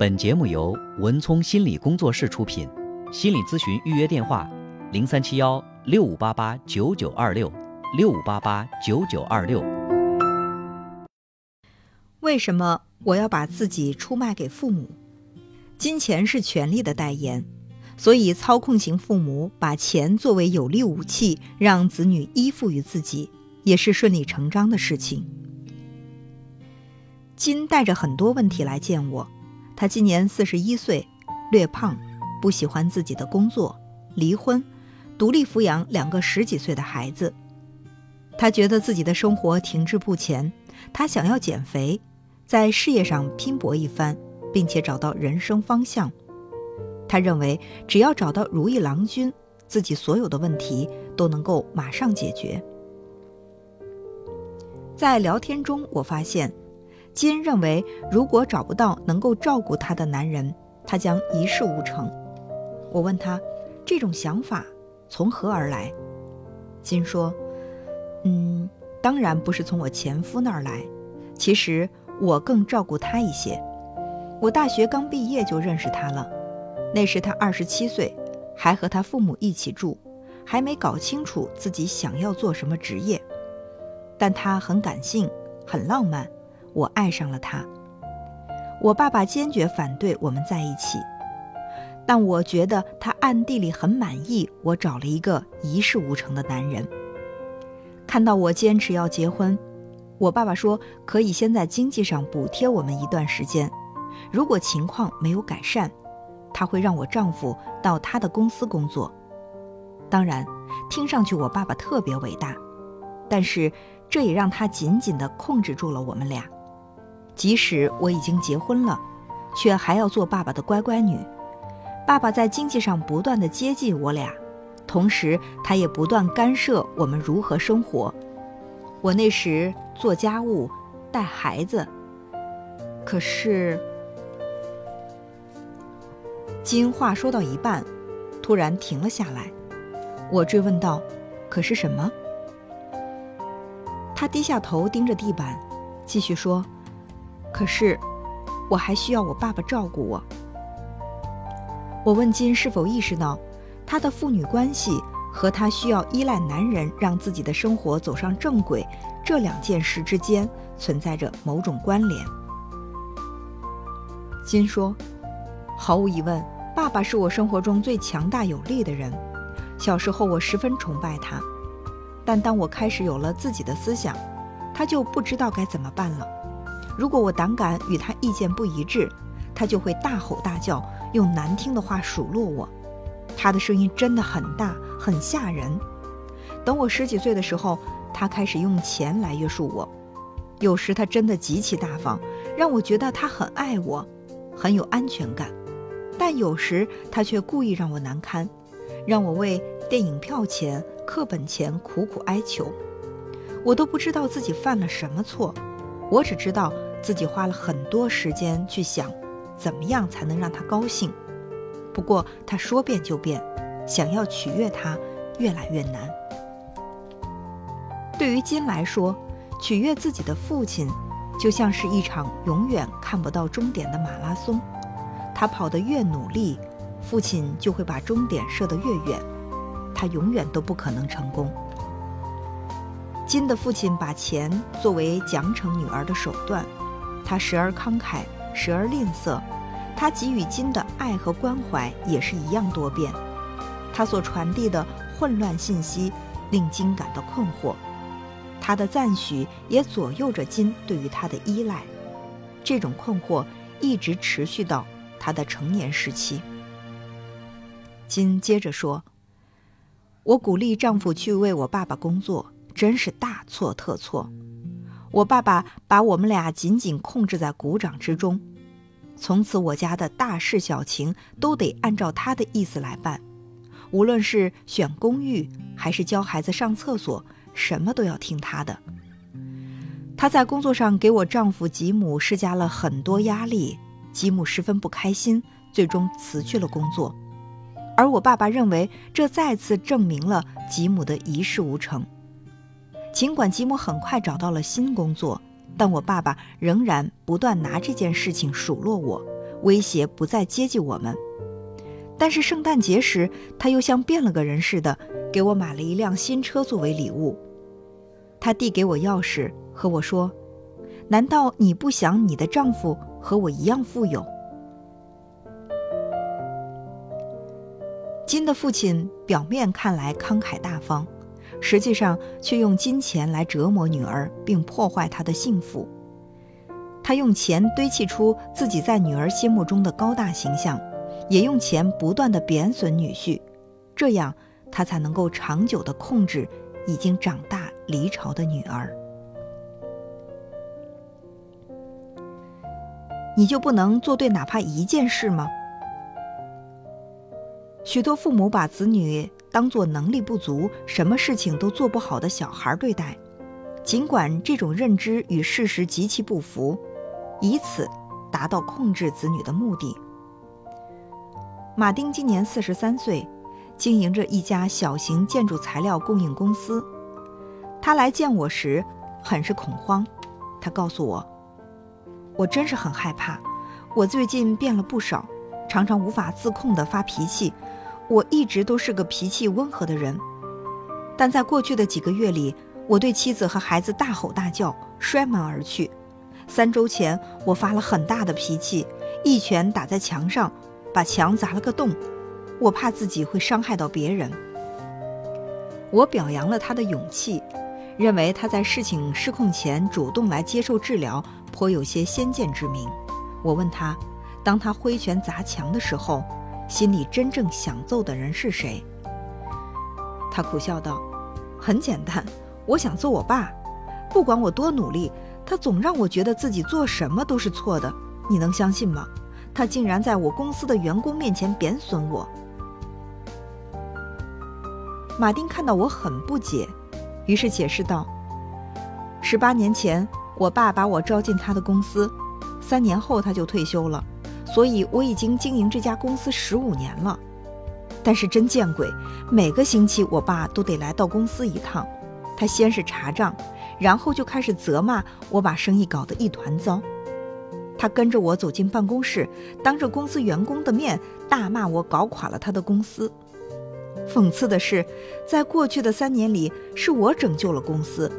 本节目由文聪心理工作室出品，心理咨询预约电话：零三七幺六五八八九九二六六五八八九九二六。为什么我要把自己出卖给父母？金钱是权力的代言，所以操控型父母把钱作为有力武器，让子女依附于自己，也是顺理成章的事情。金带着很多问题来见我，他今年四十一岁，略胖，不喜欢自己的工作，离婚，独立抚养两个十几岁的孩子。他觉得自己的生活停滞不前，他想要减肥，在事业上拼搏一番，并且找到人生方向。他认为只要找到如意郎君，自己所有的问题都能够马上解决。在聊天中，我发现。金认为，如果找不到能够照顾他的男人，他将一事无成。我问他，这种想法从何而来？金说：“嗯，当然不是从我前夫那儿来。其实我更照顾他一些。我大学刚毕业就认识他了，那时他二十七岁，还和他父母一起住，还没搞清楚自己想要做什么职业。但他很感性，很浪漫。”我爱上了他。我爸爸坚决反对我们在一起，但我觉得他暗地里很满意我找了一个一事无成的男人。看到我坚持要结婚，我爸爸说可以先在经济上补贴我们一段时间，如果情况没有改善，他会让我丈夫到他的公司工作。当然，听上去我爸爸特别伟大，但是这也让他紧紧地控制住了我们俩。即使我已经结婚了，却还要做爸爸的乖乖女。爸爸在经济上不断的接近我俩，同时他也不断干涉我们如何生活。我那时做家务、带孩子，可是金话说到一半，突然停了下来。我追问道：“可是什么？”他低下头盯着地板，继续说。可是，我还需要我爸爸照顾我。我问金是否意识到，他的父女关系和他需要依赖男人让自己的生活走上正轨这两件事之间存在着某种关联。金说：“毫无疑问，爸爸是我生活中最强大有力的人。小时候我十分崇拜他，但当我开始有了自己的思想，他就不知道该怎么办了。”如果我胆敢与他意见不一致，他就会大吼大叫，用难听的话数落我。他的声音真的很大，很吓人。等我十几岁的时候，他开始用钱来约束我。有时他真的极其大方，让我觉得他很爱我，很有安全感。但有时他却故意让我难堪，让我为电影票钱、课本钱苦苦哀求。我都不知道自己犯了什么错，我只知道。自己花了很多时间去想，怎么样才能让他高兴。不过他说变就变，想要取悦他越来越难。对于金来说，取悦自己的父亲，就像是一场永远看不到终点的马拉松。他跑得越努力，父亲就会把终点射得越远，他永远都不可能成功。金的父亲把钱作为奖惩女儿的手段。他时而慷慨，时而吝啬，他给予金的爱和关怀也是一样多变。他所传递的混乱信息令金感到困惑，他的赞许也左右着金对于他的依赖。这种困惑一直持续到他的成年时期。金接着说：“我鼓励丈夫去为我爸爸工作，真是大错特错。”我爸爸把我们俩紧紧控制在鼓掌之中，从此我家的大事小情都得按照他的意思来办，无论是选公寓还是教孩子上厕所，什么都要听他的。他在工作上给我丈夫吉姆施加了很多压力，吉姆十分不开心，最终辞去了工作。而我爸爸认为这再次证明了吉姆的一事无成。尽管吉姆很快找到了新工作，但我爸爸仍然不断拿这件事情数落我，威胁不再接济我们。但是圣诞节时，他又像变了个人似的，给我买了一辆新车作为礼物。他递给我钥匙，和我说：“难道你不想你的丈夫和我一样富有？”金的父亲表面看来慷慨大方，实际上却用金钱来折磨女儿，并破坏她的幸福。他用钱堆砌出自己在女儿心目中的高大形象。也用钱不断的贬损女婿，这样他才能够长久的控制已经长大离巢的女儿。你就不能做对哪怕一件事吗？许多父母把子女当做能力不足、什么事情都做不好的小孩对待，尽管这种认知与事实极其不符，以此达到控制子女的目的。马丁今年四十三岁，经营着一家小型建筑材料供应公司。他来见我时，很是恐慌。他告诉我：“我真是很害怕，我最近变了不少，常常无法自控地发脾气。我一直都是个脾气温和的人，但在过去的几个月里，我对妻子和孩子大吼大叫，摔门而去。三周前，我发了很大的脾气，一拳打在墙上。”把墙砸了个洞，我怕自己会伤害到别人。我表扬了他的勇气，认为他在事情失控前主动来接受治疗，颇有些先见之明。我问他，当他挥拳砸墙的时候，心里真正想揍的人是谁？他苦笑道：“很简单，我想揍我爸。不管我多努力，他总让我觉得自己做什么都是错的。你能相信吗？”他竟然在我公司的员工面前贬损我。马丁看到我很不解，于是解释道：“十八年前，我爸把我招进他的公司，三年后他就退休了，所以我已经经营这家公司十五年了。但是真见鬼，每个星期我爸都得来到公司一趟。他先是查账，然后就开始责骂我，把生意搞得一团糟。”他跟着我走进办公室，当着公司员工的面大骂我搞垮了他的公司。讽刺的是，在过去的三年里，是我拯救了公司，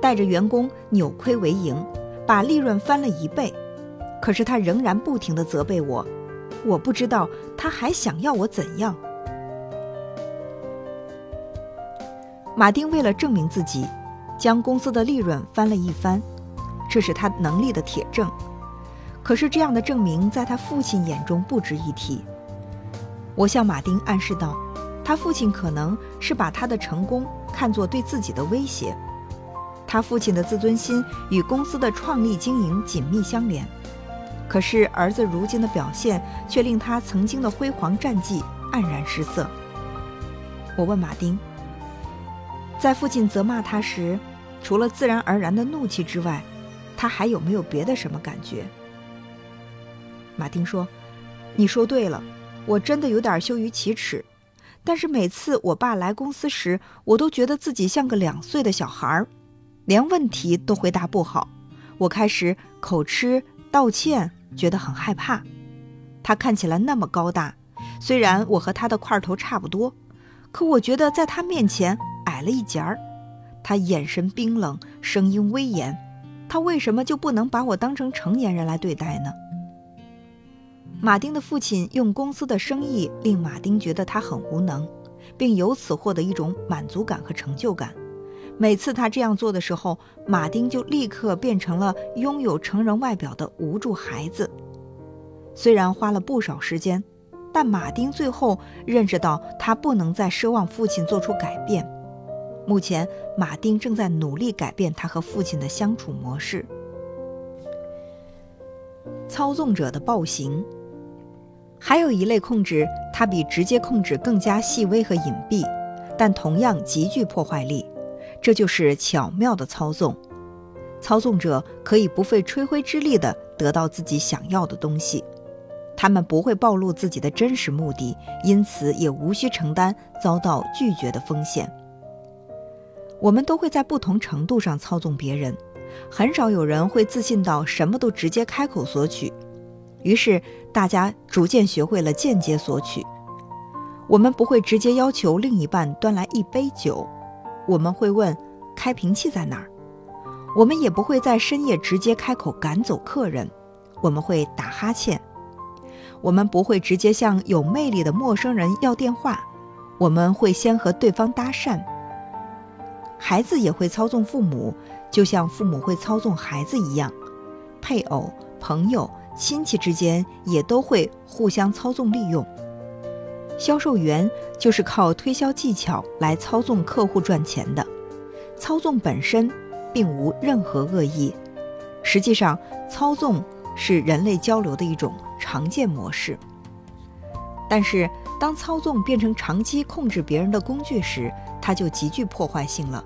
带着员工扭亏为盈，把利润翻了一倍。可是他仍然不停地责备我，我不知道他还想要我怎样。马丁为了证明自己，将公司的利润翻了一番，这是他能力的铁证。可是这样的证明在他父亲眼中不值一提。我向马丁暗示道，他父亲可能是把他的成功看作对自己的威胁。他父亲的自尊心与公司的创立经营紧密相连，可是儿子如今的表现却令他曾经的辉煌战绩黯然失色。我问马丁，在父亲责骂他时，除了自然而然的怒气之外，他还有没有别的什么感觉？马丁说：“你说对了，我真的有点羞于启齿。但是每次我爸来公司时，我都觉得自己像个两岁的小孩儿，连问题都回答不好。我开始口吃、道歉，觉得很害怕。他看起来那么高大，虽然我和他的块头差不多，可我觉得在他面前矮了一截儿。他眼神冰冷，声音威严。他为什么就不能把我当成成年人来对待呢？”马丁的父亲用公司的生意令马丁觉得他很无能，并由此获得一种满足感和成就感。每次他这样做的时候，马丁就立刻变成了拥有成人外表的无助孩子。虽然花了不少时间，但马丁最后认识到他不能再奢望父亲做出改变。目前，马丁正在努力改变他和父亲的相处模式。操纵者的暴行。还有一类控制，它比直接控制更加细微和隐蔽，但同样极具破坏力。这就是巧妙的操纵。操纵者可以不费吹灰之力地得到自己想要的东西，他们不会暴露自己的真实目的，因此也无需承担遭到拒绝的风险。我们都会在不同程度上操纵别人，很少有人会自信到什么都直接开口索取。于是大家逐渐学会了间接索取。我们不会直接要求另一半端来一杯酒，我们会问开瓶器在哪儿。我们也不会在深夜直接开口赶走客人，我们会打哈欠。我们不会直接向有魅力的陌生人要电话，我们会先和对方搭讪。孩子也会操纵父母，就像父母会操纵孩子一样。配偶、朋友、亲戚之间也都会互相操纵利用。销售员就是靠推销技巧来操纵客户赚钱的，操纵本身并无任何恶意。实际上，操纵是人类交流的一种常见模式。但是，当操纵变成长期控制别人的工具时，它就极具破坏性了，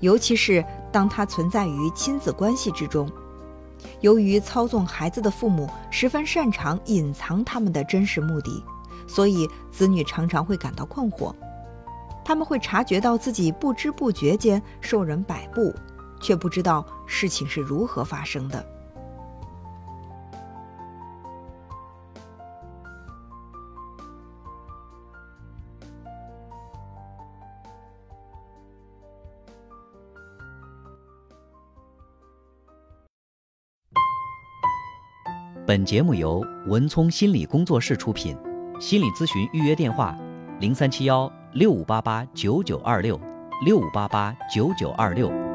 尤其是当它存在于亲子关系之中。由于操纵孩子的父母十分擅长隐藏他们的真实目的，所以子女常常会感到困惑。他们会察觉到自己不知不觉间受人摆布，却不知道事情是如何发生的。本节目由文聪心理工作室出品，心理咨询预约电话：零三七幺六五八八九九二六六五八八九九二六。